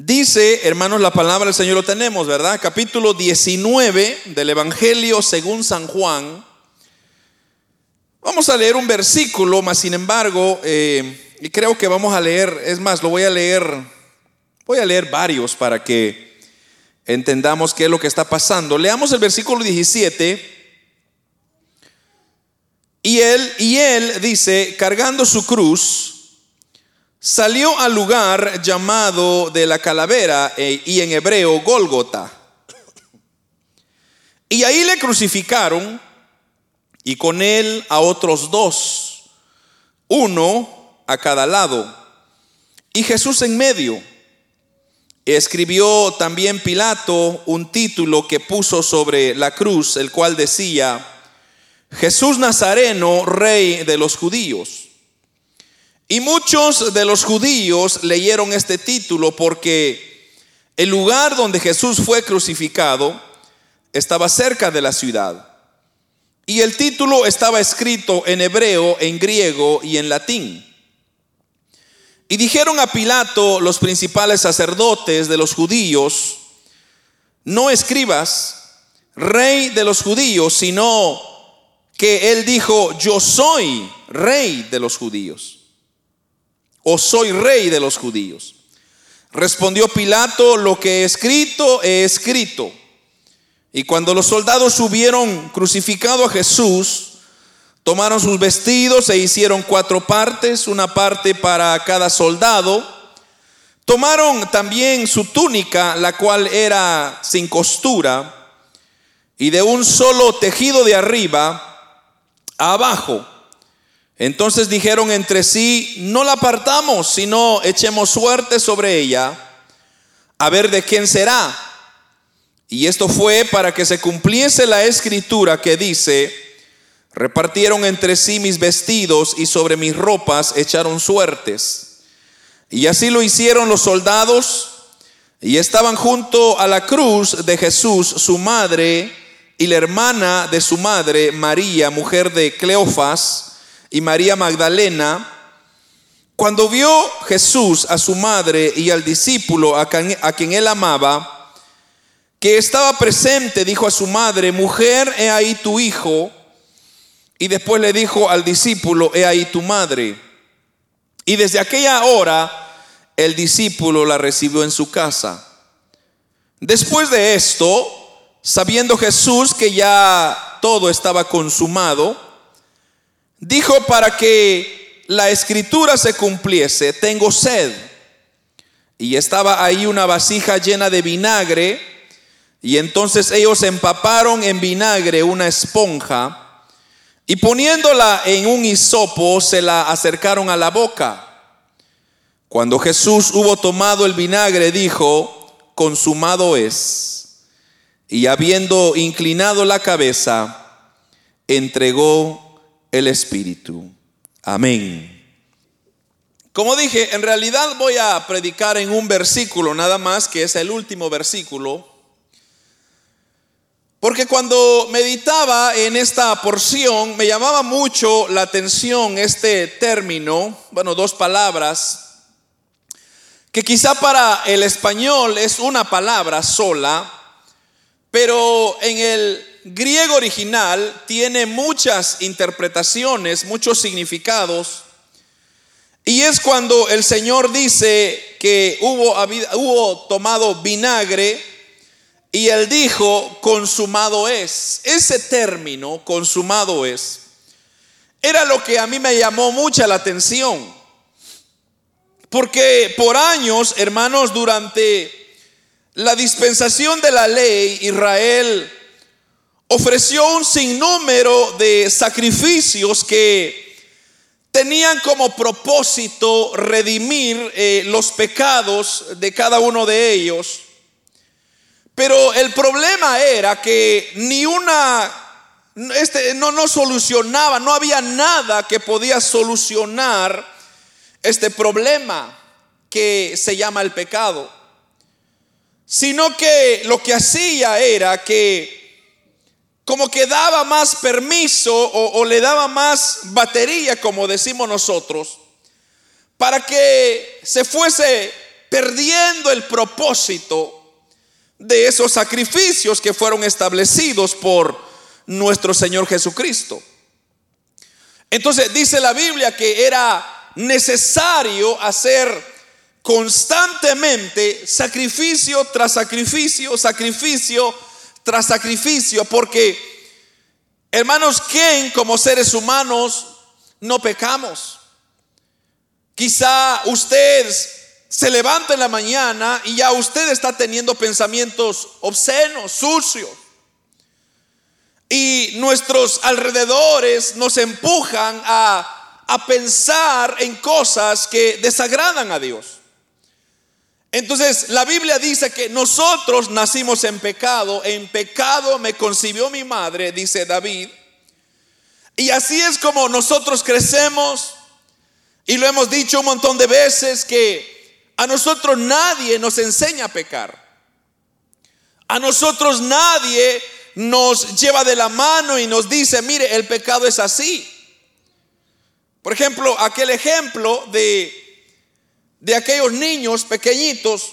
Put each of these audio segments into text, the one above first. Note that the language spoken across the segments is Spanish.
Dice, hermanos, la palabra del Señor lo tenemos, ¿verdad? Capítulo 19 del Evangelio según San Juan. Vamos a leer un versículo, más sin embargo, eh, y creo que vamos a leer, es más, lo voy a leer, voy a leer varios para que entendamos qué es lo que está pasando. Leamos el versículo 17. Y él, y él dice, cargando su cruz, salió al lugar llamado de la calavera eh, y en hebreo Gólgota. Y ahí le crucificaron y con él a otros dos, uno a cada lado, y Jesús en medio. Escribió también Pilato un título que puso sobre la cruz, el cual decía, Jesús Nazareno, rey de los judíos. Y muchos de los judíos leyeron este título porque el lugar donde Jesús fue crucificado estaba cerca de la ciudad. Y el título estaba escrito en hebreo, en griego y en latín. Y dijeron a Pilato los principales sacerdotes de los judíos, no escribas, rey de los judíos, sino que él dijo, yo soy rey de los judíos o soy rey de los judíos? Respondió Pilato, lo que he escrito, he escrito. Y cuando los soldados hubieron crucificado a Jesús, tomaron sus vestidos e hicieron cuatro partes, una parte para cada soldado. Tomaron también su túnica, la cual era sin costura, y de un solo tejido de arriba a abajo entonces dijeron entre sí, no la apartamos, sino echemos suerte sobre ella, a ver de quién será. Y esto fue para que se cumpliese la escritura que dice, repartieron entre sí mis vestidos y sobre mis ropas echaron suertes. Y así lo hicieron los soldados y estaban junto a la cruz de Jesús, su madre y la hermana de su madre, María, mujer de Cleofas, y María Magdalena, cuando vio Jesús a su madre y al discípulo a quien, él amaba, que estaba presente, dijo a su madre, mujer, he ahí tu hijo. Y después le dijo al discípulo, he ahí tu madre. Y desde aquella hora el discípulo la recibió en su casa. Después de esto, sabiendo Jesús que ya todo estaba consumado, Dijo para que la escritura se cumpliese, tengo sed. Y estaba ahí una vasija llena de vinagre. Y entonces ellos empaparon en vinagre una esponja y poniéndola en un hisopo se la acercaron a la boca. Cuando Jesús hubo tomado el vinagre, dijo, consumado es. Y habiendo inclinado la cabeza, entregó el Espíritu. Amén. Como dije, en realidad voy a predicar en un versículo nada más, que es el último versículo. Porque cuando meditaba en esta porción me llamaba mucho la atención este término, bueno, dos palabras, que quizá para el español es una palabra sola, pero en el griego original tiene muchas interpretaciones, muchos significados. Y es cuando el Señor dice que hubo, tomado vinagre y él dijo, consumado es. Ese término, consumado es, era lo que a mí me llamó mucha la atención. Porque por años, hermanos, durante la dispensación de la ley, Israel ofreció un sinnúmero de sacrificios que tenían como propósito redimir eh, los pecados de cada uno de ellos. Pero el problema era que ni una, este, no, no solucionaba, no había nada que podía solucionar este problema que se llama el pecado. Sino que lo que hacía era que como que daba más permiso o, le daba más batería, como decimos nosotros, para que se fuese perdiendo el propósito de esos sacrificios que fueron establecidos por nuestro Señor Jesucristo. Entonces dice la Biblia que era necesario hacer constantemente sacrificio tras sacrificio, sacrificio tras sacrificio, porque hermanos, ¿quién como seres humanos no pecamos? Quizá usted se levanta en la mañana y ya usted está teniendo pensamientos obscenos, sucios. Y nuestros alrededores nos empujan a, a pensar en cosas que desagradan a Dios. Entonces la Biblia dice que nosotros nacimos en pecado, en pecado me concibió mi madre, dice David. Y así es como nosotros crecemos. Y lo hemos dicho un montón de veces que a nosotros nadie nos enseña a pecar. A nosotros nadie nos lleva de la mano y nos dice, mire, el pecado es así. Por ejemplo, aquel ejemplo de de aquellos niños pequeñitos,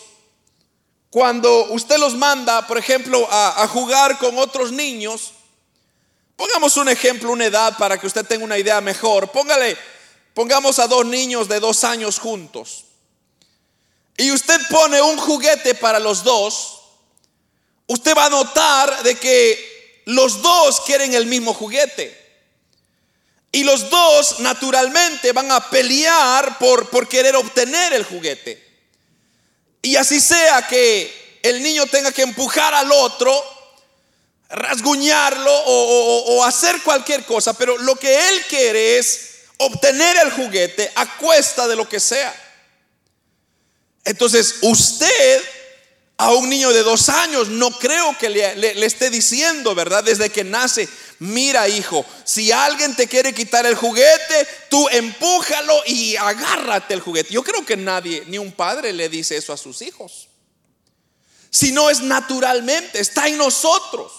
cuando usted los manda, por ejemplo, a, jugar con otros niños, pongamos un ejemplo, una edad para que usted tenga una idea mejor. Póngale, pongamos a dos niños de dos años juntos. Y usted pone un juguete para los dos, usted va a notar de que los dos quieren el mismo juguete. Y los dos naturalmente van a pelear por, por querer obtener el juguete. Y así sea que el niño tenga que empujar al otro, rasguñarlo o, hacer cualquier cosa, pero lo que él quiere es obtener el juguete a cuesta de lo que sea. Entonces usted a un niño de dos años no creo que le esté diciendo, ¿verdad? Desde que nace, mira hijo, si alguien te quiere quitar el juguete, tú empújalo y agárrate el juguete. Yo creo que nadie, ni un padre le dice eso a sus hijos. Si no es naturalmente, está en nosotros.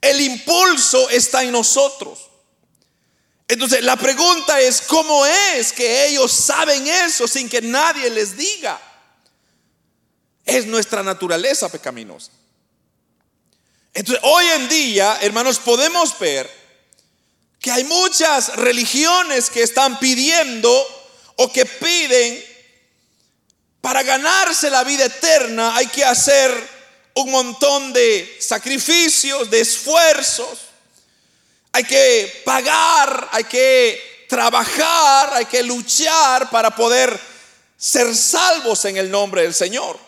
El impulso está en nosotros. Entonces la pregunta es, ¿cómo es que ellos saben eso sin que nadie les diga? Es nuestra naturaleza pecaminosa. Entonces, hoy en día, hermanos, podemos ver que hay muchas religiones que están pidiendo o que piden para ganarse la vida eterna hay que hacer un montón de sacrificios, de esfuerzos. Hay que pagar, hay que trabajar, hay que luchar para poder ser salvos en el nombre del Señor.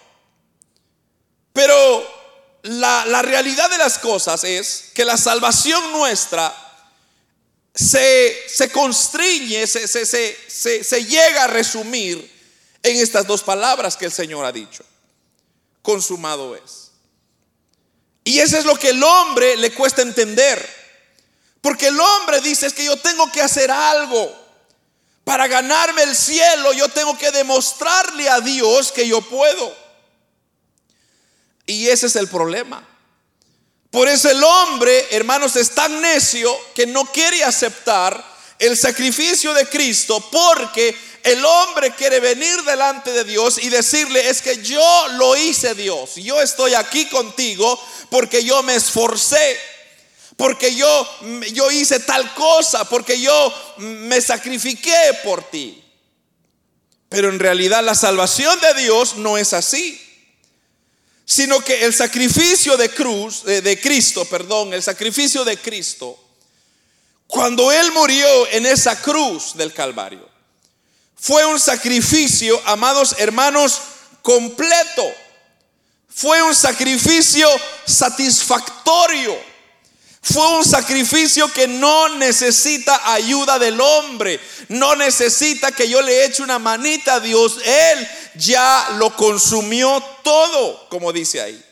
Pero la, realidad de las cosas es que la salvación nuestra se, se constriñe, se, se, llega a resumir en estas dos palabras que el Señor ha dicho. Consumado es. Y eso es lo que el hombre le cuesta entender. Porque el hombre dice es que yo tengo que hacer algo. Para ganarme el cielo yo tengo que demostrarle a Dios que yo puedo. Y ese es el problema. Por eso el hombre, hermanos, es tan necio que no quiere aceptar el sacrificio de Cristo porque el hombre quiere venir delante de Dios y decirle, es que yo lo hice Dios, yo estoy aquí contigo porque yo me esforcé, porque yo, yo hice tal cosa, porque yo me sacrifiqué por ti. Pero en realidad la salvación de Dios no es así sino que el sacrificio de cruz, de, Cristo, perdón, el sacrificio de Cristo, cuando Él murió en esa cruz del Calvario, fue un sacrificio, amados hermanos, completo. Fue un sacrificio satisfactorio fue un sacrificio que no necesita ayuda del hombre, no necesita que yo le eche una manita a Dios. Él ya lo consumió todo, como dice ahí.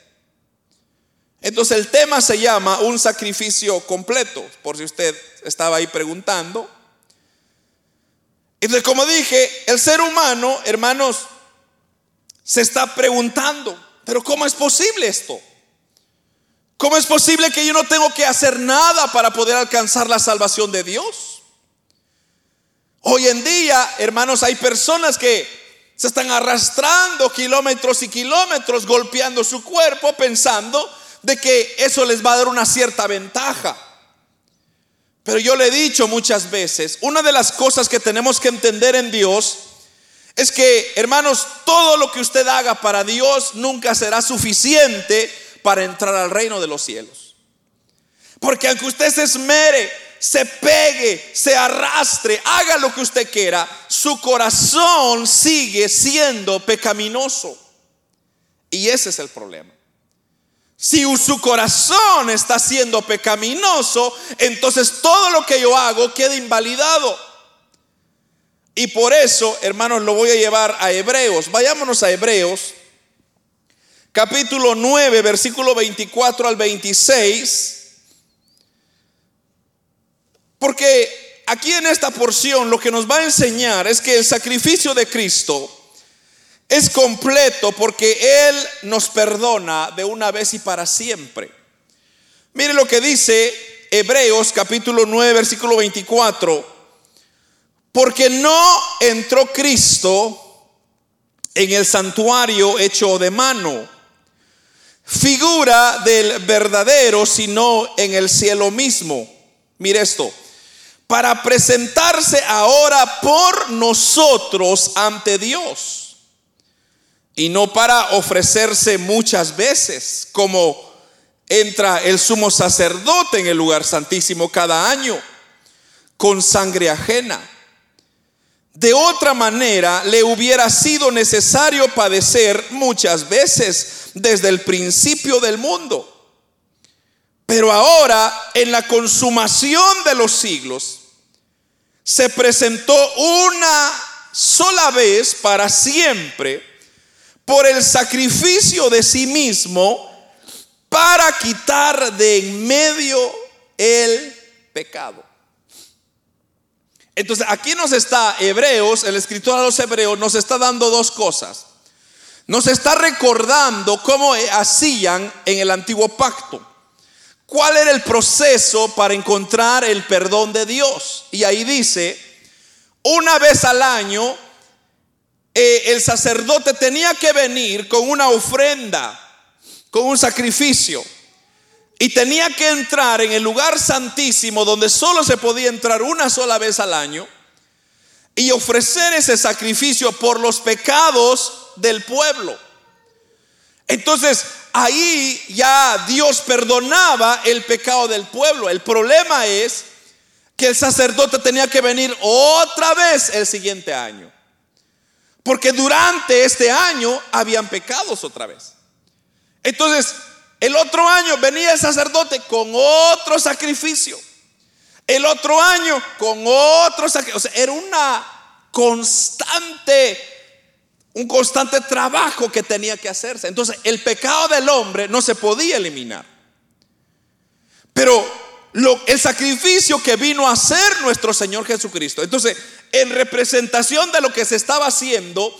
Entonces el tema se llama un sacrificio completo, por si usted estaba ahí preguntando. Entonces, como dije, el ser humano, hermanos, se está preguntando, pero ¿cómo es posible esto? ¿Cómo es posible que yo no tengo que hacer nada para poder alcanzar la salvación de Dios? Hoy en día, hermanos, hay personas que se están arrastrando kilómetros y kilómetros, golpeando su cuerpo, pensando de que eso les va a dar una cierta ventaja. Pero yo le he dicho muchas veces, una de las cosas que tenemos que entender en Dios es que, hermanos, todo lo que usted haga para Dios nunca será suficiente para entrar al reino de los cielos. Porque aunque usted se esmere, se pegue, se arrastre, haga lo que usted quiera, su corazón sigue siendo pecaminoso. Y ese es el problema. Si su corazón está siendo pecaminoso, entonces todo lo que yo hago queda invalidado. Y por eso, hermanos, lo voy a llevar a Hebreos. Vayámonos a Hebreos, capítulo 9, versículo 24 al 26. Porque aquí en esta porción lo que nos va a enseñar es que el sacrificio de Cristo es completo porque Él nos perdona de una vez y para siempre. Mire lo que dice Hebreos capítulo 9, versículo 24. Porque no entró Cristo en el santuario hecho de mano, figura del verdadero, sino en el cielo mismo. Mire esto, para presentarse ahora por nosotros ante Dios y no para ofrecerse muchas veces, como entra el sumo sacerdote en el lugar santísimo cada año, con sangre ajena. De otra manera, le hubiera sido necesario padecer muchas veces desde el principio del mundo. Pero ahora, en la consumación de los siglos, se presentó una sola vez para siempre por el sacrificio de sí mismo para quitar de en medio el pecado. Entonces aquí nos está Hebreos, el escritor a los Hebreos nos está dando dos cosas. Nos está recordando cómo hacían en el antiguo pacto. ¿Cuál era el proceso para encontrar el perdón de Dios? Y ahí dice, una vez al año eh, el sacerdote tenía que venir con una ofrenda, con un sacrificio. Y tenía que entrar en el lugar santísimo donde solo se podía entrar una sola vez al año y ofrecer ese sacrificio por los pecados del pueblo. Entonces ahí ya Dios perdonaba el pecado del pueblo. El problema es que el sacerdote tenía que venir otra vez el siguiente año. Porque durante este año habían pecados otra vez. Entonces, el otro año venía el sacerdote con otro sacrificio. El otro año con otro sacrificio. O sea, era una constante, un constante trabajo que tenía que hacerse. Entonces, el pecado del hombre no se podía eliminar. Pero el sacrificio que vino a hacer nuestro Señor Jesucristo. Entonces, en representación de lo que se estaba haciendo,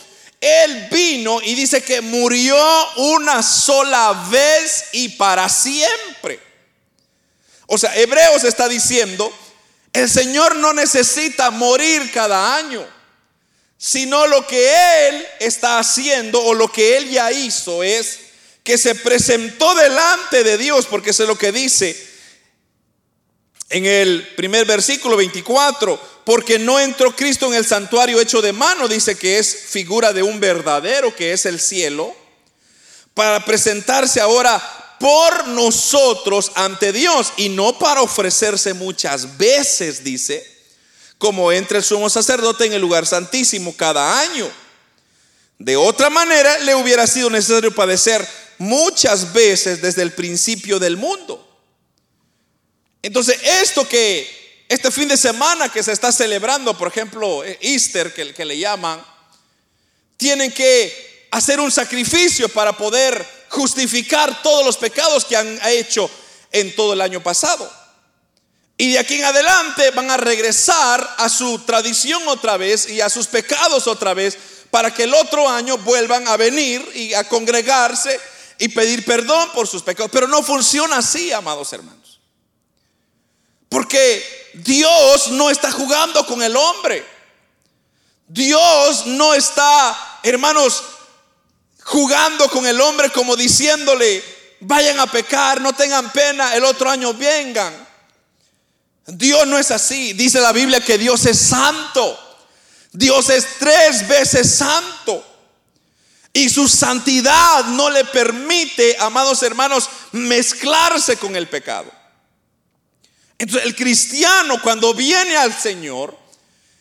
Él vino y dice que murió una sola vez y para siempre. O sea, Hebreos está diciendo, el Señor no necesita morir cada año, sino lo que Él está haciendo o lo que Él ya hizo es que se presentó delante de Dios, porque eso es lo que dice en el primer versículo 24, porque no entró Cristo en el santuario hecho de mano, dice que es figura de un verdadero, que es el cielo, para presentarse ahora por nosotros ante Dios y no para ofrecerse muchas veces, dice, como entra el sumo sacerdote en el lugar santísimo cada año. De otra manera, le hubiera sido necesario padecer muchas veces desde el principio del mundo. Entonces, esto que este fin de semana que se está celebrando, por ejemplo, eh, Easter, que, que le llaman, tienen que hacer un sacrificio para poder justificar todos los pecados que han hecho en todo el año pasado. Y de aquí en adelante van a regresar a su tradición otra vez y a sus pecados otra vez para que el otro año vuelvan a venir y a congregarse y pedir perdón por sus pecados. Pero no funciona así, amados hermanos. Porque Dios no está jugando con el hombre. Dios no está hermanos, jugando con el hombre como diciéndole, vayan a pecar, no tengan pena, el otro año vengan. Dios no es así. Dice la Biblia que Dios es santo. Dios es tres veces santo. Y su santidad no le permite, amados hermanos, mezclarse con el pecado. Entonces el cristiano cuando viene al Señor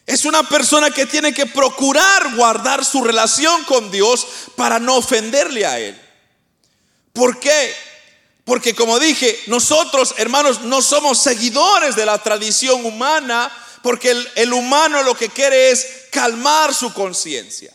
es una persona que tiene que procurar guardar su relación con Dios para no ofenderle a Él. ¿Por qué? Porque como dije, nosotros hermanos no somos seguidores de la tradición humana porque el, el humano lo que quiere es calmar su conciencia.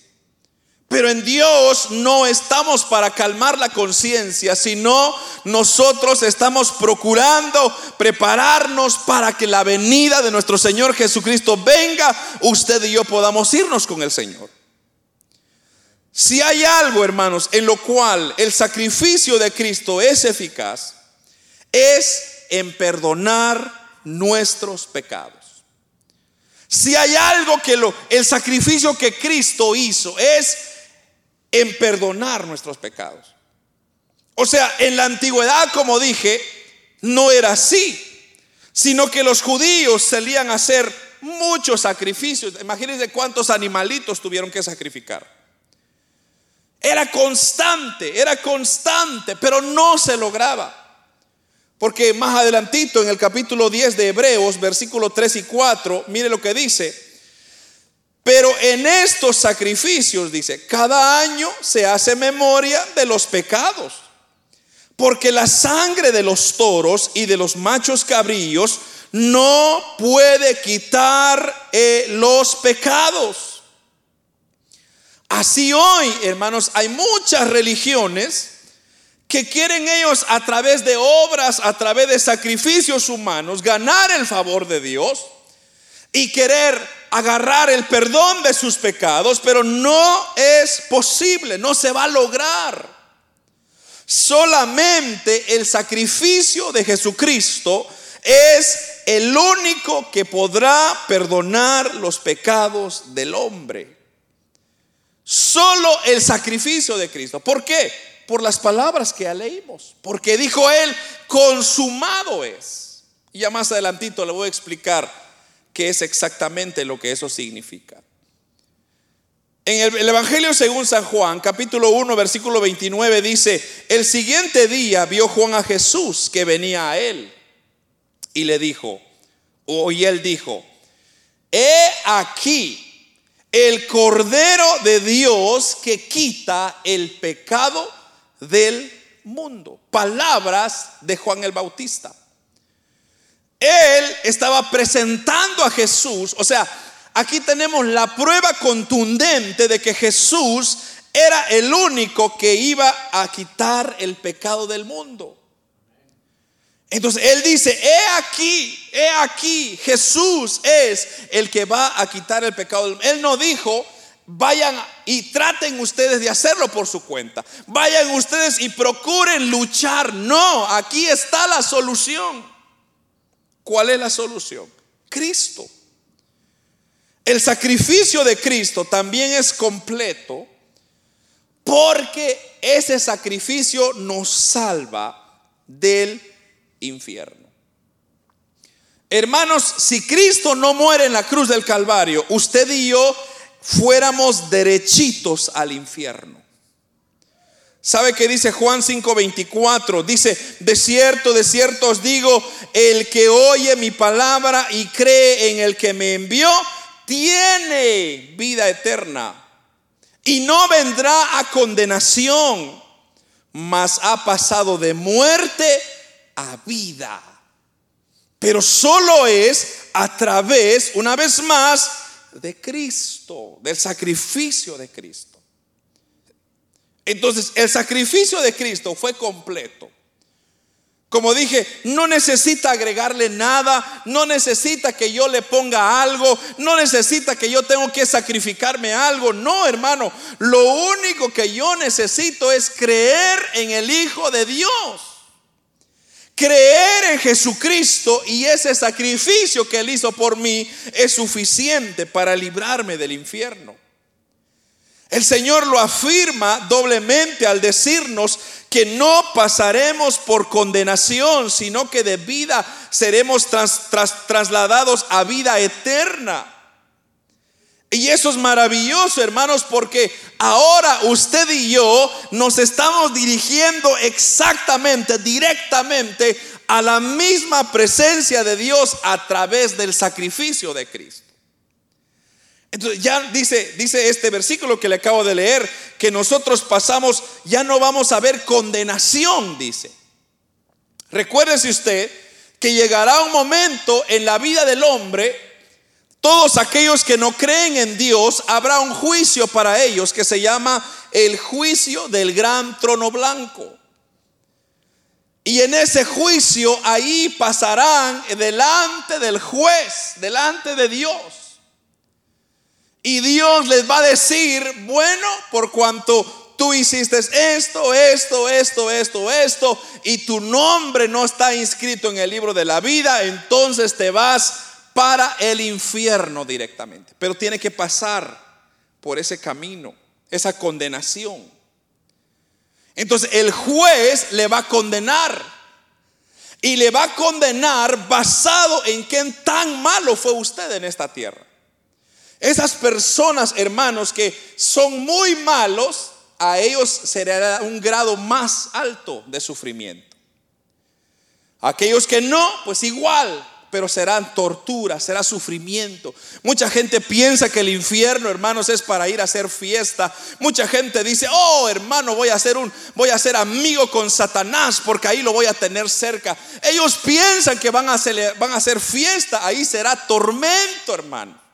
Pero en Dios no estamos para calmar la conciencia, sino nosotros estamos procurando prepararnos para que la venida de nuestro Señor Jesucristo venga, usted y yo podamos irnos con el Señor. Si hay algo, hermanos, en lo cual el sacrificio de Cristo es eficaz, es en perdonar nuestros pecados. Si hay algo que lo, el sacrificio que Cristo hizo es en perdonar nuestros pecados. O sea, en la antigüedad, como dije, no era así, sino que los judíos salían a hacer muchos sacrificios. Imagínense cuántos animalitos tuvieron que sacrificar. Era constante, era constante, pero no se lograba. Porque más adelantito en el capítulo 10 de Hebreos, versículo 3 y 4, mire lo que dice. Pero en estos sacrificios, dice, cada año se hace memoria de los pecados. Porque la sangre de los toros y de los machos cabrillos no puede quitar eh, los pecados. Así hoy, hermanos, hay muchas religiones que quieren ellos a través de obras, a través de sacrificios humanos, ganar el favor de Dios y querer agarrar el perdón de sus pecados, pero no es posible, no se va a lograr. Solamente el sacrificio de Jesucristo es el único que podrá perdonar los pecados del hombre. Solo el sacrificio de Cristo. ¿Por qué? Por las palabras que leímos. Porque dijo él, consumado es. Y ya más adelantito le voy a explicar qué es exactamente lo que eso significa. En el, Evangelio según San Juan, capítulo 1, versículo 29 dice, el siguiente día vio Juan a Jesús que venía a él y le dijo, o y él dijo, he aquí el Cordero de Dios que quita el pecado del mundo. Palabras de Juan el Bautista. Él estaba presentando a Jesús, o sea, aquí tenemos la prueba contundente de que Jesús era el único que iba a quitar el pecado del mundo. Entonces él dice, he aquí, he aquí, Jesús es el que va a quitar el pecado del mundo. Él no dijo, vayan y traten ustedes de hacerlo por su cuenta. Vayan ustedes y procuren luchar. No, aquí está la solución. ¿Cuál es la solución? Cristo. El sacrificio de Cristo también es completo porque ese sacrificio nos salva del infierno. Hermanos, si Cristo no muere en la cruz del Calvario, usted y yo fuéramos derechitos al infierno. ¿Sabe qué dice Juan 5:24? Dice, de cierto, de cierto os digo, el que oye mi palabra y cree en el que me envió, tiene vida eterna. Y no vendrá a condenación, mas ha pasado de muerte a vida. Pero solo es a través, una vez más, de Cristo, del sacrificio de Cristo. Entonces, el sacrificio de Cristo fue completo. Como dije, no necesita agregarle nada, no necesita que yo le ponga algo, no necesita que yo tengo que sacrificarme algo. No, hermano, lo único que yo necesito es creer en el Hijo de Dios. Creer en Jesucristo y ese sacrificio que Él hizo por mí es suficiente para librarme del infierno. El Señor lo afirma doblemente al decirnos que no pasaremos por condenación, sino que de vida seremos trasladados a vida eterna. Y eso es maravilloso, hermanos, porque ahora usted y yo nos estamos dirigiendo exactamente, directamente a la misma presencia de Dios a través del sacrificio de Cristo. Entonces ya dice, dice este versículo que le acabo de leer, que nosotros pasamos, ya no vamos a ver condenación, dice. Recuérdese usted que llegará un momento en la vida del hombre todos aquellos que no creen en Dios, habrá un juicio para ellos que se llama el juicio del gran trono blanco. Y en ese juicio ahí pasarán delante del juez, delante de Dios. Y Dios les va a decir, bueno, por cuanto tú hiciste esto, esto, esto, esto, esto, y tu nombre no está inscrito en el libro de la vida, entonces te vas para el infierno directamente. Pero tiene que pasar por ese camino, esa condenación. Entonces el juez le va a condenar. Y le va a condenar basado en qué tan malo fue usted en esta tierra. Esas personas, hermanos, que son muy malos, a ellos será un grado más alto de sufrimiento. Aquellos que no, pues igual, pero serán tortura, será sufrimiento. Mucha gente piensa que el infierno, hermanos, es para ir a hacer fiesta. Mucha gente dice, "Oh, hermano, voy a hacer un voy a ser amigo con Satanás porque ahí lo voy a tener cerca." Ellos piensan que van a hacer, van a hacer fiesta, ahí será tormento, hermano.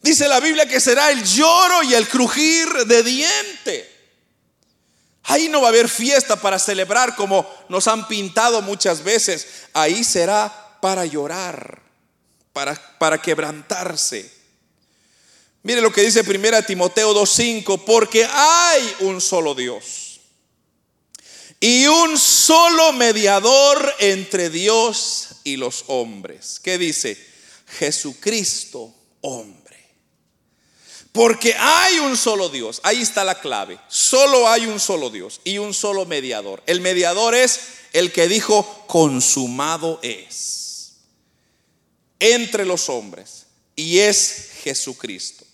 Dice la Biblia que será el lloro y el crujir de diente. Ahí no va a haber fiesta para celebrar como nos han pintado muchas veces. Ahí será para llorar, para, para quebrantarse. Mire lo que dice 1 Timoteo 2.5, porque hay un solo Dios y un solo mediador entre Dios y los hombres. ¿Qué dice? Jesucristo, hombre. Porque hay un solo Dios, ahí está la clave. Solo hay un solo Dios y un solo mediador. El mediador es el que dijo, consumado es entre los hombres y es Jesucristo.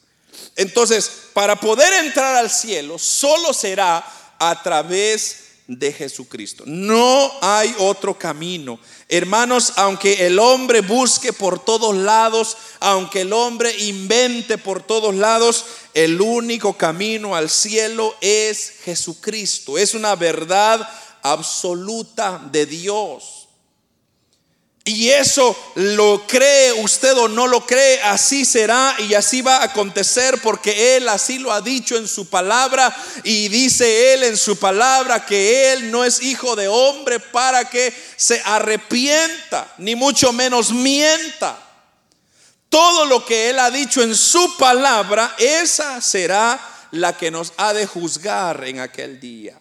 Entonces, para poder entrar al cielo, solo será a través de Jesucristo. No hay otro camino. Hermanos, aunque el hombre busque por todos lados, aunque el hombre invente por todos lados, el único camino al cielo es Jesucristo. Es una verdad absoluta de Dios. Y eso lo cree usted o no lo cree, así será y así va a acontecer porque Él así lo ha dicho en su palabra y dice Él en su palabra que Él no es hijo de hombre para que se arrepienta, ni mucho menos mienta. Todo lo que Él ha dicho en su palabra, esa será la que nos ha de juzgar en aquel día.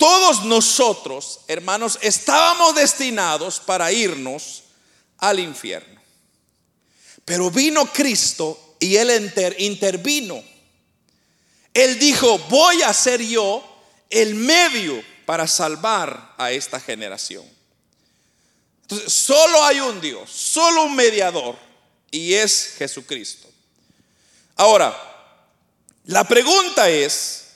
Todos nosotros, hermanos, estábamos destinados para irnos al infierno. Pero vino Cristo y Él intervino. Él dijo, voy a ser yo el medio para salvar a esta generación. Entonces, solo hay un Dios, solo un mediador, y es Jesucristo. Ahora, la pregunta es,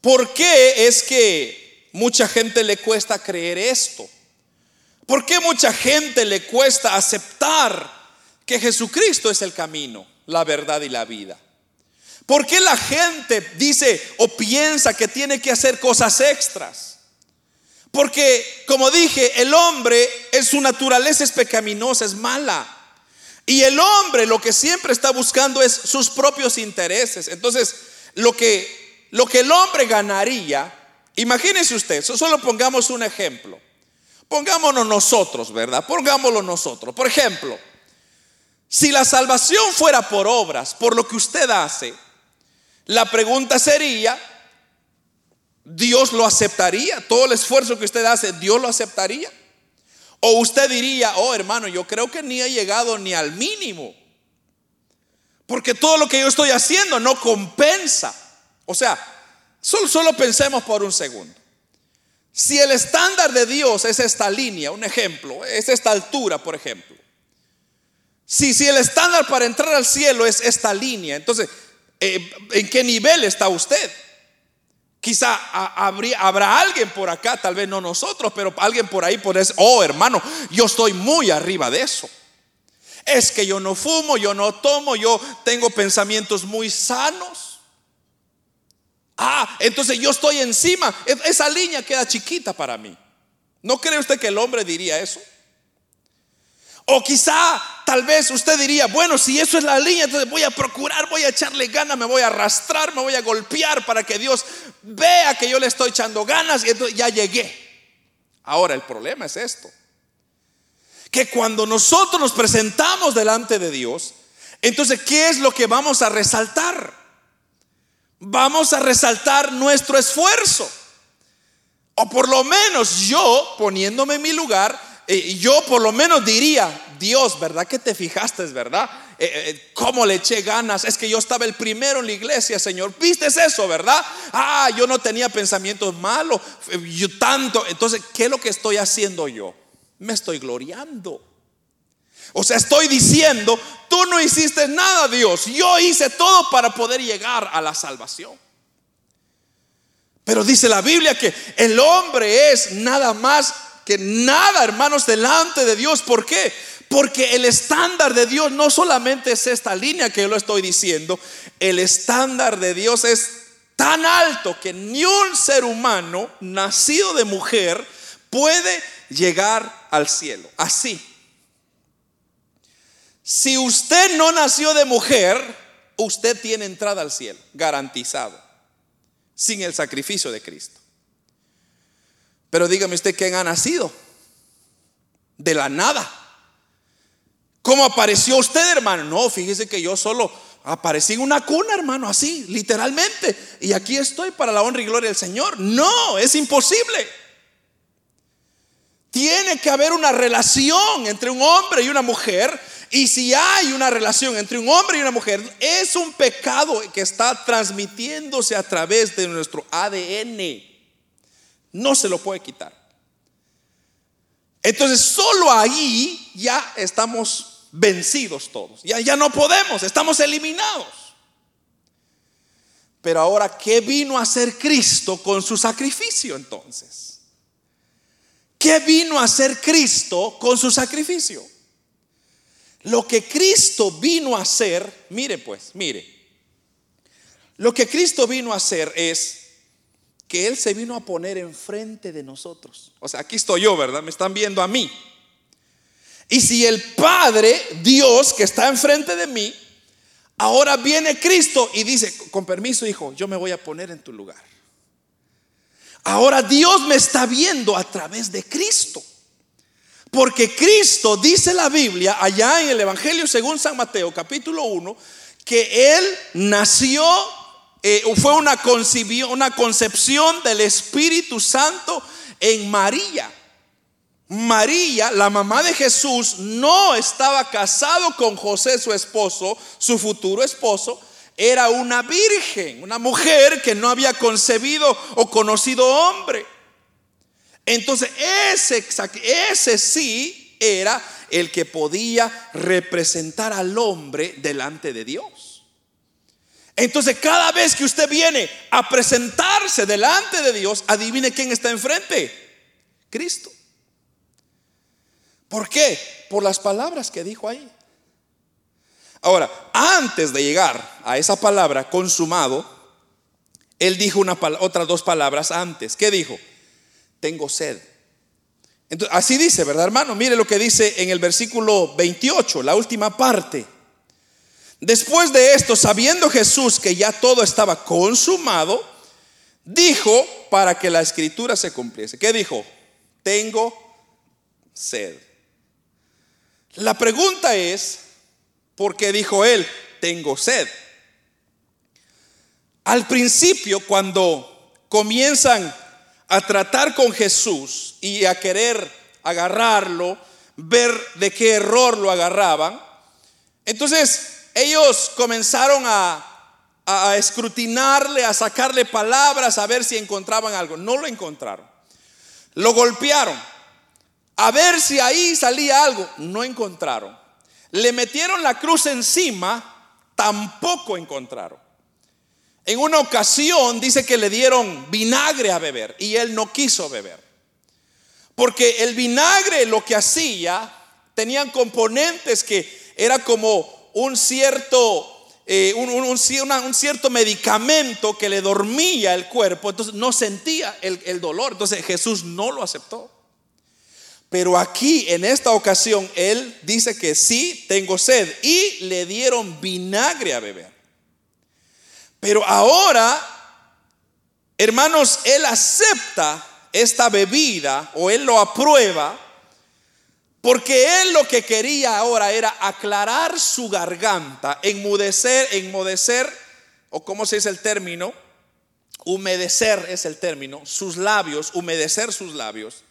¿por qué es que mucha gente le cuesta creer esto? ¿Por qué mucha gente le cuesta aceptar que Jesucristo es el camino, la verdad y la vida? ¿Por qué la gente dice o piensa que tiene que hacer cosas extras? Porque, como dije, el hombre en su naturaleza es pecaminosa, es mala. Y el hombre lo que siempre está buscando es sus propios intereses. Entonces, lo que, lo que el hombre ganaría Imagínense usted, solo pongamos un ejemplo. Pongámonos nosotros, ¿verdad? Pongámoslo nosotros. Por ejemplo, si la salvación fuera por obras, por lo que usted hace, la pregunta sería, ¿Dios lo aceptaría? Todo el esfuerzo que usted hace, ¿Dios lo aceptaría? O usted diría, oh hermano, yo creo que ni ha llegado ni al mínimo. Porque todo lo que yo estoy haciendo no compensa. O sea, solo, solo pensemos por un segundo. Si el estándar de Dios es esta línea, un ejemplo, es esta altura, por ejemplo. Si, si el estándar para entrar al cielo es esta línea, entonces, eh, ¿en qué nivel está usted? Quizá habría, habrá alguien por acá, tal vez no nosotros, pero alguien por ahí por eso, oh hermano, yo estoy muy arriba de eso. Es que yo no fumo, yo no tomo, yo tengo pensamientos muy sanos. Ah, entonces yo estoy encima. Esa línea queda chiquita para mí. ¿No cree usted que el hombre diría eso? O quizá, tal vez usted diría, bueno, si eso es la línea, entonces voy a procurar, voy a echarle ganas, me voy a arrastrar, me voy a golpear para que Dios vea que yo le estoy echando ganas y entonces ya llegué. Ahora, el problema es esto. Que cuando nosotros nos presentamos delante de Dios, entonces, ¿qué es lo que vamos a resaltar? Vamos a resaltar nuestro esfuerzo. O por lo menos yo, poniéndome en mi lugar, yo por lo menos diría, Dios, ¿verdad que te fijaste, verdad? Eh, eh, ¿Cómo le eché ganas? Es que yo estaba el primero en la iglesia, Señor. ¿Viste eso, verdad? Ah, yo no tenía pensamientos malos. Yo tanto. Entonces, ¿qué es lo que estoy haciendo yo? Me estoy gloriando. O sea, estoy diciendo, tú no hiciste nada, Dios. Yo hice todo para poder llegar a la salvación. Pero dice la Biblia que el hombre es nada más que nada, hermanos, delante de Dios. ¿Por qué? Porque el estándar de Dios no solamente es esta línea que yo lo estoy diciendo, el estándar de Dios es tan alto que ni un ser humano nacido de mujer puede llegar al cielo. Así. Si usted no nació de mujer, usted tiene entrada al cielo, garantizado, sin el sacrificio de Cristo. Pero dígame usted quién ha nacido. De la nada. ¿Cómo apareció usted, hermano? No, fíjese que yo solo aparecí en una cuna, hermano, así, literalmente. Y aquí estoy para la honra y gloria del Señor. No, es imposible. Tiene que haber una relación entre un hombre y una mujer. Y si hay una relación entre un hombre y una mujer, es un pecado que está transmitiéndose a través de nuestro ADN. No se lo puede quitar. Entonces solo ahí ya estamos vencidos todos. Ya, ya no podemos, estamos eliminados. Pero ahora, ¿qué vino a hacer Cristo con su sacrificio entonces? ¿Qué vino a hacer Cristo con su sacrificio? Lo que Cristo vino a hacer, mire pues, mire, lo que Cristo vino a hacer es que Él se vino a poner enfrente de nosotros. O sea, aquí estoy yo, ¿verdad? Me están viendo a mí. Y si el Padre, Dios, que está enfrente de mí, ahora viene Cristo y dice, con permiso, hijo, yo me voy a poner en tu lugar. Ahora Dios me está viendo a través de Cristo. Porque Cristo, dice la Biblia, allá en el Evangelio según San Mateo, capítulo 1, que Él nació eh, fue una, una concepción del Espíritu Santo en María. María, la mamá de Jesús, no estaba casado con José, su esposo, su futuro esposo. Era una virgen, una mujer que no había concebido o conocido hombre. Entonces, ese, ese sí era el que podía representar al hombre delante de Dios. Entonces cada vez que usted viene a presentarse delante de Dios, adivine quién está enfrente. Cristo. ¿Por qué? Por las palabras que dijo ahí. Ahora, antes de llegar a esa palabra consumado, él dijo otras dos palabras antes. ¿Qué dijo? Tengo sed. Así dice, ¿verdad, hermano? Mire lo que dice en el versículo 28, la última parte. Después de esto, sabiendo Jesús que ya todo estaba consumado, dijo para que la escritura se cumpliese. ¿Qué dijo? Tengo sed. La pregunta es, ¿por qué dijo él, tengo sed? Al principio, cuando comienzan a tratar con Jesús y a querer agarrarlo, ver de qué error lo agarraban, entonces ellos comenzaron a, a escrutinarle, a sacarle palabras, a ver si encontraban algo. No lo encontraron. Lo golpearon. A ver si ahí salía algo. No encontraron. Le metieron la cruz encima. Tampoco encontraron. En una ocasión dice que le dieron vinagre a beber y él no quiso beber. Porque el vinagre lo que hacía, tenían componentes que era como un cierto eh, un, cierto medicamento que le dormía el cuerpo, entonces no sentía el, el dolor, entonces Jesús no lo aceptó. Pero aquí, en esta ocasión, él dice que sí, tengo sed, y le dieron vinagre a beber. Pero ahora, hermanos, él acepta esta bebida o él lo aprueba porque él lo que quería ahora era aclarar su garganta, enmudecer, enmudecer, o cómo se dice el término, humedecer es el término, sus labios, humedecer sus labios,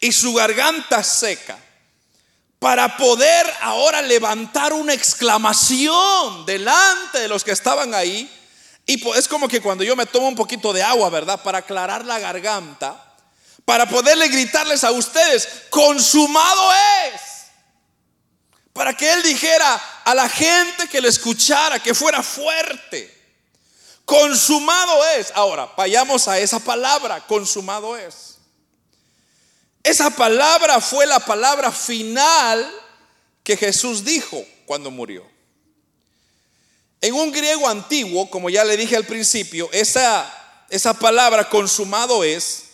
y su garganta seca, para poder ahora levantar una exclamación delante de los que estaban ahí. Y es como que cuando yo me tomo un poquito de agua, ¿verdad? Para aclarar la garganta para poderle gritarles a ustedes, consumado es. Para que Él dijera a la gente que le escuchara, que fuera fuerte. Consumado es. Ahora, vayamos a esa palabra, consumado es. Esa palabra fue la palabra final que Jesús dijo cuando murió. En un griego antiguo, como ya le dije al principio, esa, esa palabra consumado es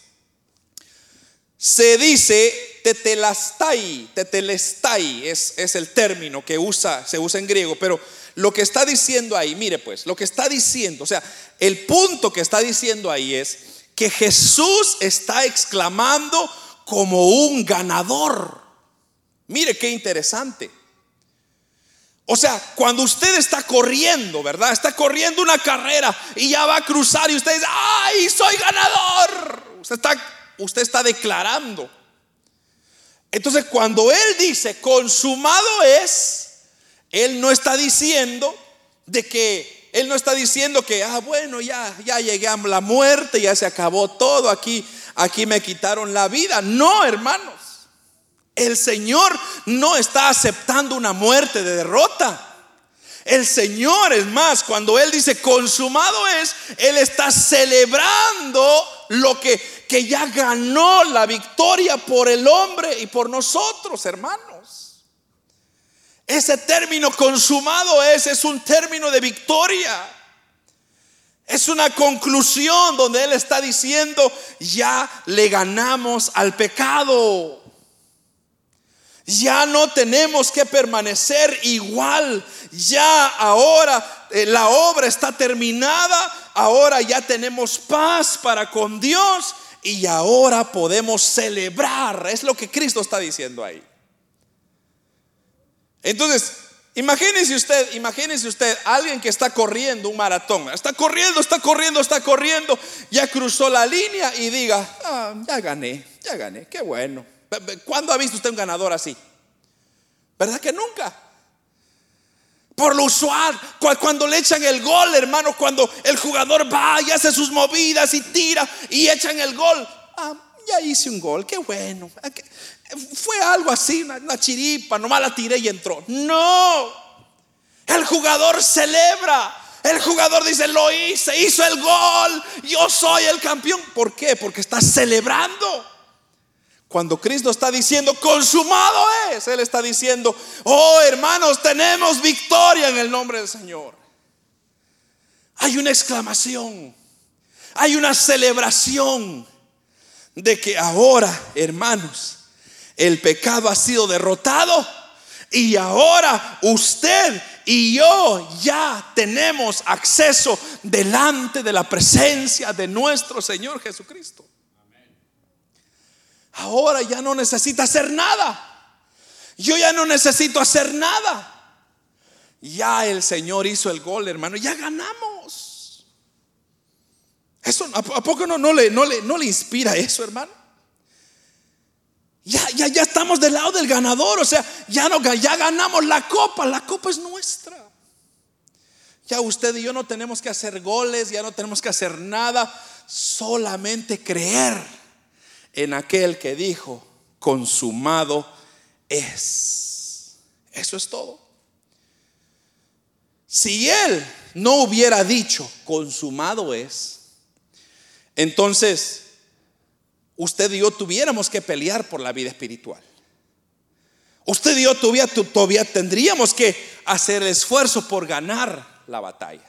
se dice tetelastai, tetelestai es, es el término que usa, se usa en griego, pero lo que está diciendo ahí, mire pues, lo que está diciendo, o sea, el punto que está diciendo ahí es que Jesús está exclamando como un ganador. Mire qué interesante. O sea, cuando usted está corriendo, ¿verdad? Está corriendo una carrera y ya va a cruzar y usted dice, ¡ay, soy ganador! Usted está usted está declarando. Entonces, cuando Él dice, consumado es, Él no está diciendo de que, Él no está diciendo que, ah, bueno, ya, ya llegué a la muerte, ya se acabó todo, aquí, aquí me quitaron la vida. No, hermanos. El Señor no está aceptando una muerte de derrota. El Señor, es más, cuando Él dice consumado es, Él está celebrando lo que, que ya ganó la victoria por el hombre y por nosotros, hermanos. Ese término consumado es, es un término de victoria. Es una conclusión donde Él está diciendo, ya le ganamos al pecado. Ya no tenemos que permanecer igual. Ya ahora eh, la obra está terminada. Ahora ya tenemos paz para con Dios. Y ahora podemos celebrar. Es lo que Cristo está diciendo ahí. Entonces, imagínese usted, imagínese usted, alguien que está corriendo un maratón. Está corriendo, está corriendo, está corriendo. Ya cruzó la línea y diga, ah, ya gané, ya gané, qué bueno. ¿Cuándo ha visto usted un ganador así? ¿Verdad que nunca? Por lo usual, cuando le echan el gol, hermano, cuando el jugador va y hace sus movidas y tira y echan el gol. Ah, ya hice un gol, qué bueno. Fue algo así, una, chiripa, nomás la tiré y entró. No, el jugador celebra. El jugador dice, lo hice, hizo el gol, yo soy el campeón. ¿Por qué? Porque está celebrando. Cuando Cristo está diciendo, consumado es, Él está diciendo, oh hermanos, tenemos victoria en el nombre del Señor. Hay una exclamación, hay una celebración de que ahora, hermanos, el pecado ha sido derrotado y ahora usted y yo ya tenemos acceso delante de la presencia de nuestro Señor Jesucristo. Ahora ya no necesita hacer nada. Yo ya no necesito hacer nada. Ya el Señor hizo el gol, hermano. Ya ganamos. Eso, ¿A poco no, no, le, no, le, no le inspira eso, hermano? Ya, ya, ya estamos del lado del ganador. O sea, ya, no, ya ganamos la copa. La copa es nuestra. Ya usted y yo no tenemos que hacer goles, ya no tenemos que hacer nada, solamente creer en aquel que dijo, consumado es. Eso es todo. Si él no hubiera dicho, consumado es, entonces usted y yo tuviéramos que pelear por la vida espiritual. Usted y yo todavía, tendríamos que hacer el esfuerzo por ganar la batalla.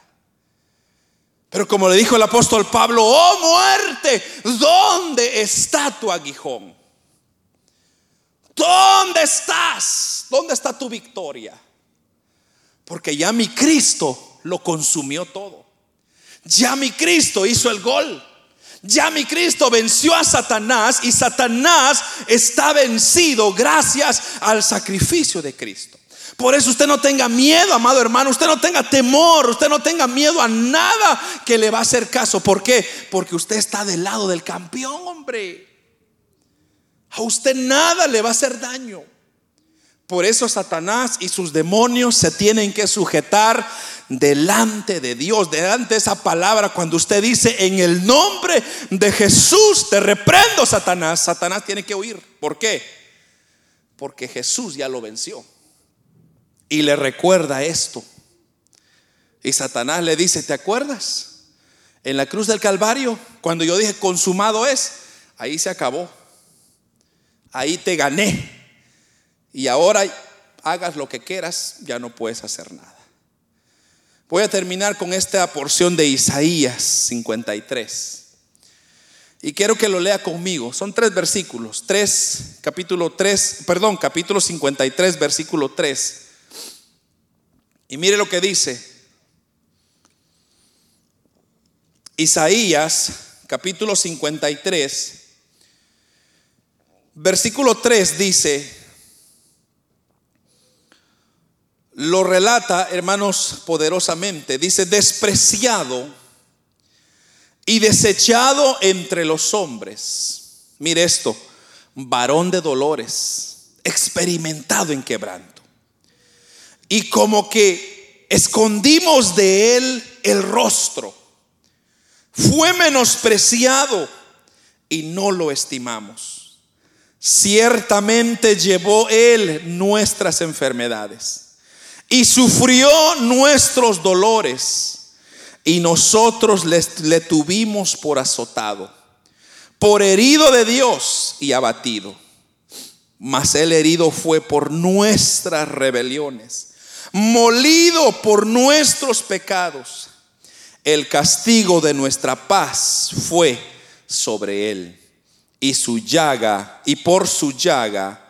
Pero como le dijo el apóstol Pablo, oh muerte, ¿dónde está tu aguijón? ¿Dónde estás? ¿Dónde está tu victoria? Porque ya mi Cristo lo consumió todo. Ya mi Cristo hizo el gol. Ya mi Cristo venció a Satanás y Satanás está vencido gracias al sacrificio de Cristo. Por eso usted no tenga miedo, amado hermano, usted no tenga temor, usted no tenga miedo a nada que le va a hacer caso. ¿Por qué? Porque usted está del lado del campeón, hombre. A usted nada le va a hacer daño. Por eso Satanás y sus demonios se tienen que sujetar delante de Dios, delante de esa palabra. Cuando usted dice en el nombre de Jesús, te reprendo, Satanás, Satanás tiene que huir. ¿Por qué? Porque Jesús ya lo venció. Y le recuerda esto. Y Satanás le dice, ¿te acuerdas? En la cruz del Calvario, cuando yo dije, consumado es, ahí se acabó. Ahí te gané y ahora hagas lo que quieras, ya no puedes hacer nada. Voy a terminar con esta porción de Isaías 53. Y quiero que lo lea conmigo. Son tres versículos. Tres, capítulo 3, perdón, capítulo 53, versículo 3. Y mire lo que dice. Isaías, capítulo 53, versículo 3 dice, lo relata, hermanos, poderosamente. Dice, despreciado y desechado entre los hombres. Mire esto, varón de dolores, experimentado en quebranto. Y como que escondimos de él el rostro. Fue menospreciado y no lo estimamos. Ciertamente llevó él nuestras enfermedades y sufrió nuestros dolores y nosotros le tuvimos por azotado, por herido de Dios y abatido. Mas el herido fue por nuestras rebeliones, molido por nuestros pecados. El castigo de nuestra paz fue sobre él y su llaga, y por su llaga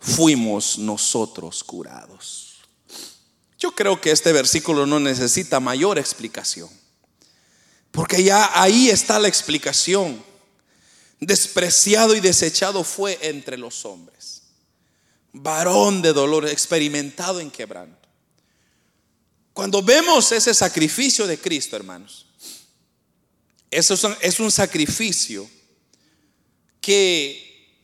fuimos nosotros curados. Yo creo que este versículo no necesita mayor explicación. Porque ya ahí está la explicación. Despreciado y desechado fue entre los hombres. Varón de dolor, experimentado en quebranto. Cuando vemos ese sacrificio de Cristo, hermanos, eso es un sacrificio que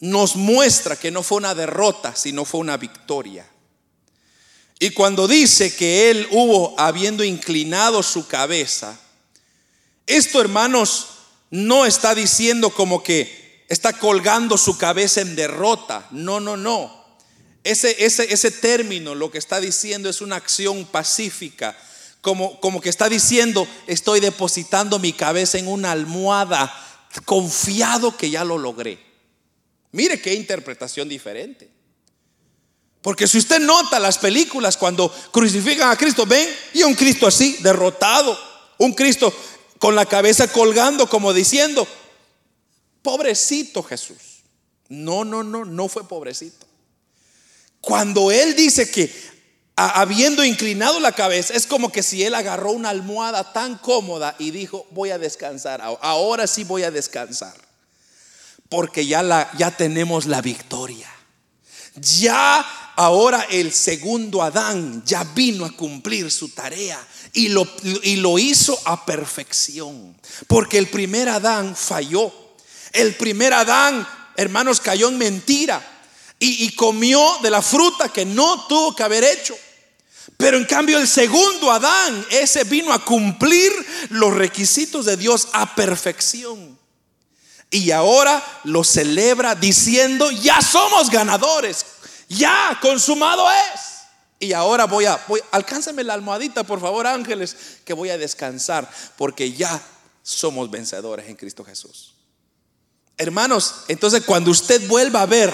nos muestra que no fue una derrota, sino fue una victoria. Y cuando dice que él hubo habiendo inclinado su cabeza, esto hermanos no está diciendo como que está colgando su cabeza en derrota. No, no, no. Ese, ese, ese término lo que está diciendo es una acción pacífica. Como, como que está diciendo, estoy depositando mi cabeza en una almohada, confiado que ya lo logré. Mire qué interpretación diferente. Porque si usted nota las películas cuando crucifican a Cristo, ven y un Cristo así, derrotado, un Cristo con la cabeza colgando como diciendo, pobrecito Jesús. No, no, no, no fue pobrecito. Cuando él dice que habiendo inclinado la cabeza, es como que si él agarró una almohada tan cómoda y dijo, voy a descansar, ahora sí voy a descansar. Porque ya, la, ya tenemos la victoria. Ya ahora el segundo Adán ya vino a cumplir su tarea y lo, y lo hizo a perfección. Porque el primer Adán falló. El primer Adán, hermanos, cayó en mentira y, y comió de la fruta que no tuvo que haber hecho. Pero en cambio el segundo Adán, ese vino a cumplir los requisitos de Dios a perfección. Y ahora lo celebra diciendo, ya somos ganadores, ya consumado es. Y ahora voy a, voy, la almohadita, por favor, ángeles, que voy a descansar, porque ya somos vencedores en Cristo Jesús. Hermanos, entonces cuando usted vuelva a ver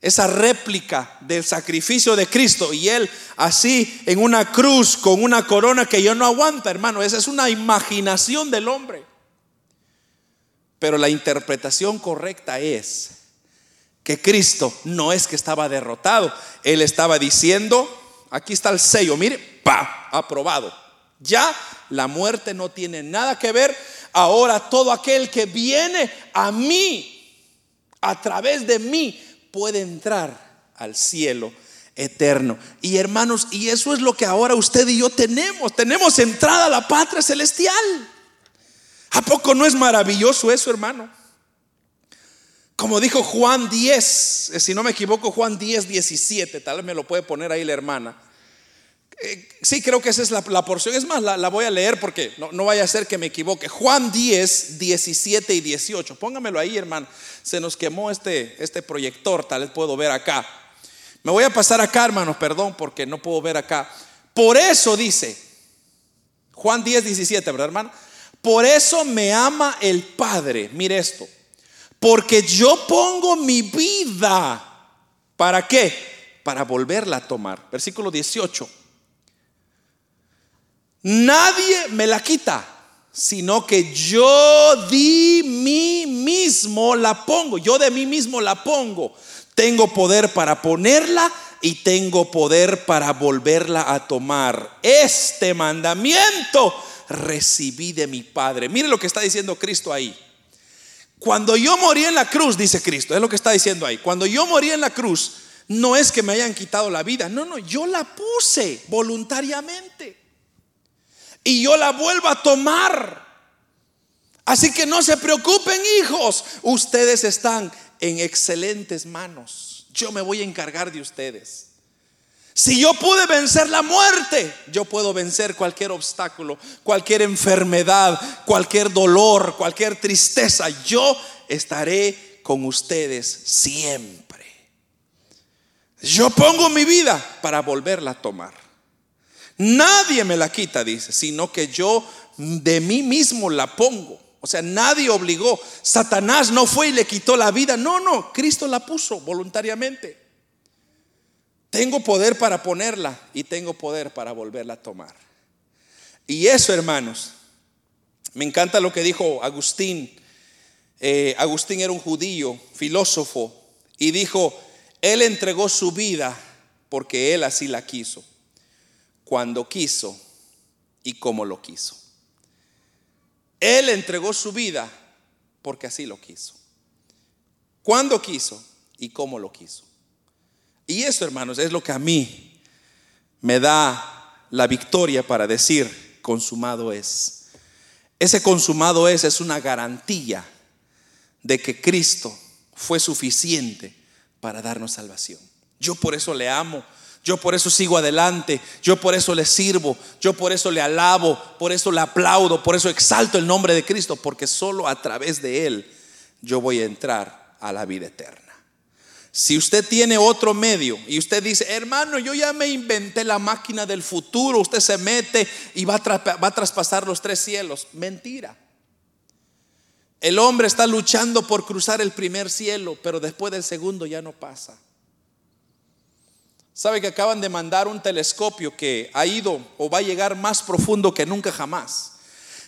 esa réplica del sacrificio de Cristo y Él así en una cruz con una corona que yo no aguanta, hermano, esa es una imaginación del hombre. Pero la interpretación correcta es que Cristo no es que estaba derrotado, Él estaba diciendo, aquí está el sello, mire, pa, aprobado. Ya la muerte no tiene nada que ver. Ahora todo aquel que viene a mí, a través de mí, puede entrar al cielo eterno. Y hermanos, y eso es lo que ahora usted y yo tenemos. Tenemos entrada a la patria celestial. ¿A poco no es maravilloso eso, hermano? Como dijo Juan 10, eh, si no me equivoco, Juan 10, 17, tal vez me lo puede poner ahí la hermana. Eh, sí, creo que esa es la, porción. Es más, la, voy a leer porque no, vaya a ser que me equivoque. Juan 10, 17 y 18. Póngamelo ahí, hermano. Se nos quemó este, este proyector, tal vez puedo ver acá. Me voy a pasar acá, hermanos, perdón, porque no puedo ver acá. Por eso dice, Juan 10, 17, ¿verdad, hermano? Por eso me ama el Padre. Mire esto. Porque yo pongo mi vida. ¿Para qué? Para volverla a tomar. Versículo 18. Nadie me la quita, sino que yo di mí mismo la pongo. Yo de mí mismo la pongo. Tengo poder para ponerla y tengo poder para volverla a tomar. Este mandamiento recibí de mi Padre. Mire lo que está diciendo Cristo ahí. Cuando yo morí en la cruz, dice Cristo, es lo que está diciendo ahí. Cuando yo morí en la cruz, no es que me hayan quitado la vida, no, no, yo la puse voluntariamente y yo la vuelvo a tomar. Así que no se preocupen hijos, ustedes están en excelentes manos. Yo me voy a encargar de ustedes. Si yo pude vencer la muerte, yo puedo vencer cualquier obstáculo, cualquier enfermedad, cualquier dolor, cualquier tristeza. Yo estaré con ustedes siempre. Yo pongo mi vida para volverla a tomar. Nadie me la quita, dice, sino que yo de mí mismo la pongo. O sea, nadie obligó. Satanás no fue y le quitó la vida. No, no, Cristo la puso voluntariamente. Tengo poder para ponerla y tengo poder para volverla a tomar. Y eso, hermanos, me encanta lo que dijo Agustín. Eh, Agustín era un judío, filósofo, y dijo, Él entregó su vida porque Él así la quiso cuando quiso y como lo quiso. Él entregó su vida porque así lo quiso. Cuando quiso y cómo lo quiso. Y eso, hermanos, es lo que a mí me da la victoria para decir, consumado es. Ese consumado es es una garantía de que Cristo fue suficiente para darnos salvación. Yo por eso le amo yo por eso sigo adelante, yo por eso le sirvo, yo por eso le alabo, por eso le aplaudo, por eso exalto el nombre de Cristo, porque solo a través de Él yo voy a entrar a la vida eterna. Si usted tiene otro medio y usted dice, hermano, yo ya me inventé la máquina del futuro, usted se mete y va a, traspasar los tres cielos, mentira. El hombre está luchando por cruzar el primer cielo, pero después del segundo ya no pasa. Sabe que acaban de mandar un telescopio que ha ido o va a llegar más profundo que nunca jamás.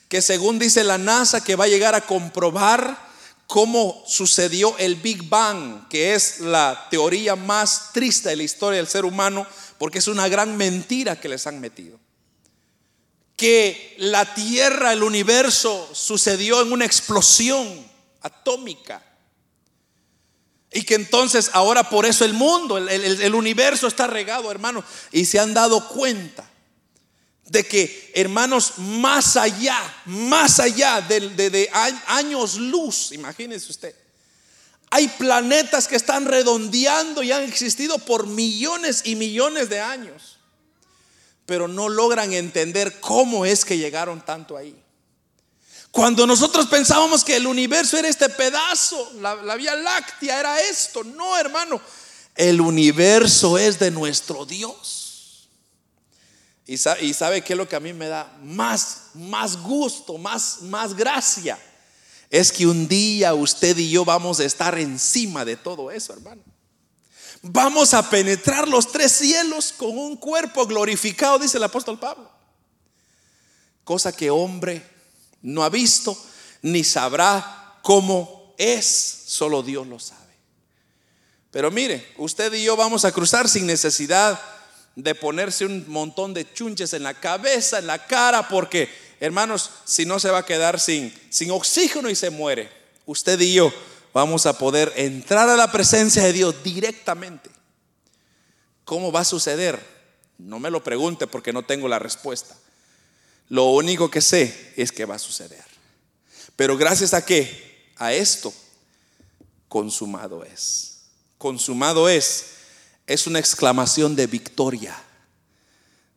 Que según dice la NASA que va a llegar a comprobar cómo sucedió el Big Bang, que es la teoría más triste de la historia del ser humano, porque es una gran mentira que les han metido. Que la Tierra, el universo, sucedió en una explosión atómica y que entonces ahora por eso el mundo, el, universo está regado, hermanos. Y se han dado cuenta de que, hermanos, más allá, más allá de, años luz, imagínense usted, hay planetas que están redondeando y han existido por millones y millones de años. pero no logran entender cómo es que llegaron tanto ahí. Cuando nosotros pensábamos que el universo era este pedazo, la, Vía Láctea era esto, no hermano, el universo es de nuestro Dios. Y sabe, es lo que a mí me da más, más gusto, más, más gracia. Es que un día usted y yo vamos a estar encima de todo eso, hermano. Vamos a penetrar los tres cielos con un cuerpo glorificado, dice el apóstol Pablo. Cosa que hombre no ha visto ni sabrá cómo es, solo Dios lo sabe. Pero mire, usted y yo vamos a cruzar sin necesidad de ponerse un montón de chunches en la cabeza, en la cara, porque hermanos, si no se va a quedar sin, oxígeno y se muere. Usted y yo vamos a poder entrar a la presencia de Dios directamente. ¿Cómo va a suceder? No me lo pregunte porque no tengo la respuesta. Lo único que sé es que va a suceder. Pero gracias a qué? A esto, consumado es. Consumado es. Es una exclamación de victoria.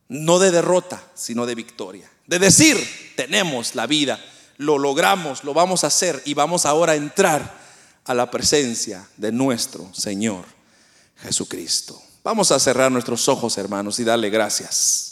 No de derrota, sino de victoria. De decir, tenemos la vida, lo logramos, lo vamos a hacer y vamos ahora a entrar a la presencia de nuestro Señor Jesucristo. Vamos a cerrar nuestros ojos, hermanos, y darle gracias.